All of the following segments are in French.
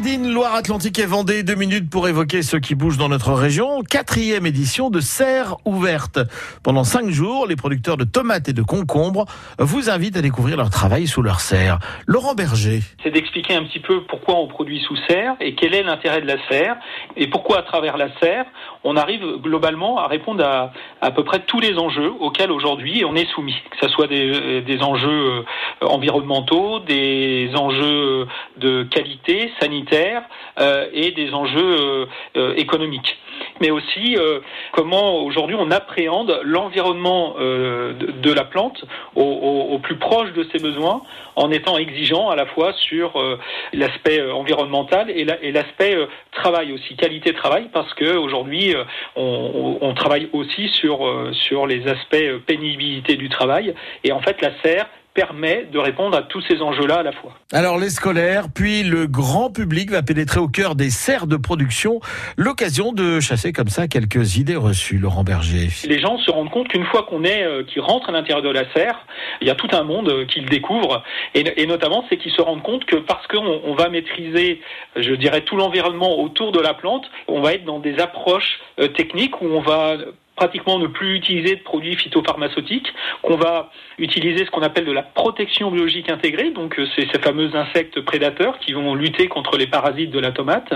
Made Loire-Atlantique et Vendée, deux minutes pour évoquer ce qui bouge dans notre région. Quatrième édition de Serre ouverte. Pendant cinq jours, les producteurs de tomates et de concombres vous invitent à découvrir leur travail sous leur serre. Laurent Berger. C'est d'expliquer un petit peu pourquoi on produit sous serre et quel est l'intérêt de la serre et pourquoi à travers la serre, on arrive globalement à répondre à à peu près tous les enjeux auxquels aujourd'hui on est soumis, que ce soit des, des enjeux euh, environnementaux, des enjeux de qualité sanitaire euh, et des enjeux euh, économiques. Mais aussi euh, comment aujourd'hui on appréhende l'environnement euh, de, de, la plante au, au, au, plus proche de ses besoins, en étant exigeant à la fois sur euh, l'aspect environnemental et l'aspect la, travail aussi, qualité travail, parce que aujourd'hui on, on, travaille aussi sur sur les aspects pénibilité du travail, et en fait la serre permet de répondre à tous ces enjeux-là à la fois. Alors les scolaires, puis le grand public va pénétrer au cœur des serres de production, l'occasion de chasser comme ça quelques idées reçues, Laurent Berger. Les gens se rendent compte qu'une fois qu'on est, euh, qui rentre à l'intérieur de la serre, il y a tout un monde euh, qu'ils découvrent, et, et notamment c'est qu'ils se rendent compte que parce qu'on on va maîtriser, je dirais, tout l'environnement autour de la plante, on va être dans des approches euh, techniques où on va pratiquement ne plus utiliser de produits phytopharmaceutiques, qu'on va utiliser ce qu'on appelle de la protection biologique intégrée, donc euh, c'est ces fameux insectes prédateurs qui vont lutter contre les parasites de la tomate.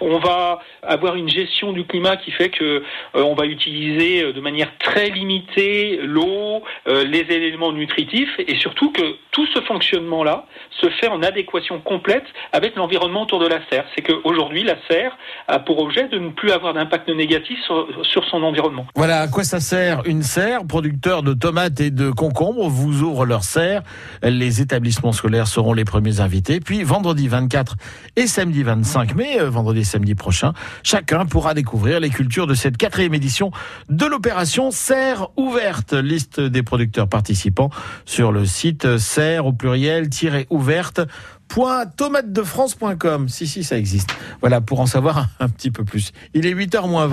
On va avoir une gestion du climat qui fait que euh, on va utiliser euh, de manière très limitée l'eau, euh, les éléments nutritifs et surtout que tout ce fonctionnement-là se fait en adéquation complète avec l'environnement autour de la serre. C'est qu'aujourd'hui la serre a pour objet de ne plus avoir d'impact négatif sur, sur son environnement. Voilà à quoi ça sert une serre? Producteurs de tomates et de concombres vous ouvrent leur serre. Les établissements scolaires seront les premiers invités. Puis vendredi 24 et samedi 25 mai, euh, vendredi et samedi prochain, chacun pourra découvrir les cultures de cette quatrième édition de l'opération Serre ouverte. Liste des producteurs participants sur le site serre au pluriel ouverte tomatedefrance.com. Si, si, ça existe. Voilà, pour en savoir un, un petit peu plus. Il est 8h moins